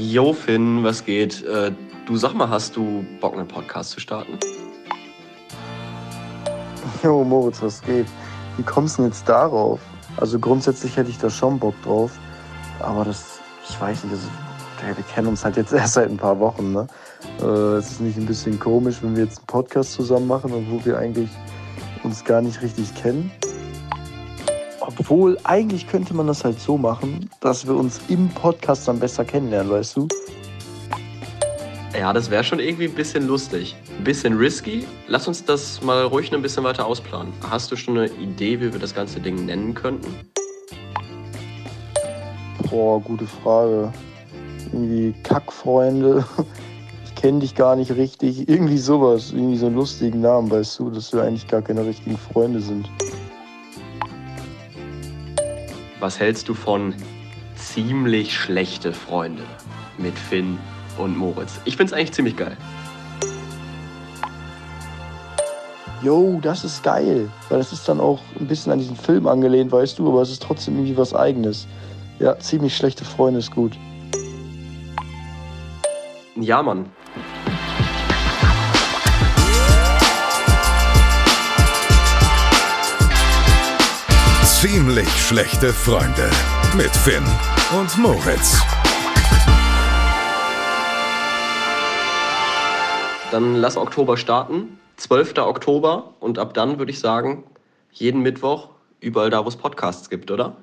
Jo, Finn, was geht? Äh, du sag mal, hast du Bock, einen Podcast zu starten? Jo, Moritz, was geht? Wie kommst du denn jetzt darauf? Also grundsätzlich hätte ich da schon Bock drauf. Aber das, ich weiß nicht, also, wir kennen uns halt jetzt erst seit ein paar Wochen, ne? Äh, es ist nicht ein bisschen komisch, wenn wir jetzt einen Podcast zusammen machen, obwohl wir eigentlich uns gar nicht richtig kennen. Obwohl, eigentlich könnte man das halt so machen, dass wir uns im Podcast dann besser kennenlernen, weißt du? Ja, das wäre schon irgendwie ein bisschen lustig. Ein bisschen risky. Lass uns das mal ruhig ein bisschen weiter ausplanen. Hast du schon eine Idee, wie wir das ganze Ding nennen könnten? Boah, gute Frage. Irgendwie Kackfreunde. Ich kenne dich gar nicht richtig. Irgendwie sowas. Irgendwie so einen lustigen Namen, weißt du, dass wir eigentlich gar keine richtigen Freunde sind. Was hältst du von ziemlich schlechte Freunde mit Finn und Moritz? Ich find's eigentlich ziemlich geil. Yo, das ist geil. Weil das ist dann auch ein bisschen an diesen Film angelehnt, weißt du, aber es ist trotzdem irgendwie was Eigenes. Ja, ziemlich schlechte Freunde ist gut. Ja, Mann. Ziemlich schlechte Freunde mit Finn und Moritz. Dann lass Oktober starten. 12. Oktober und ab dann würde ich sagen, jeden Mittwoch überall da, wo es Podcasts gibt, oder?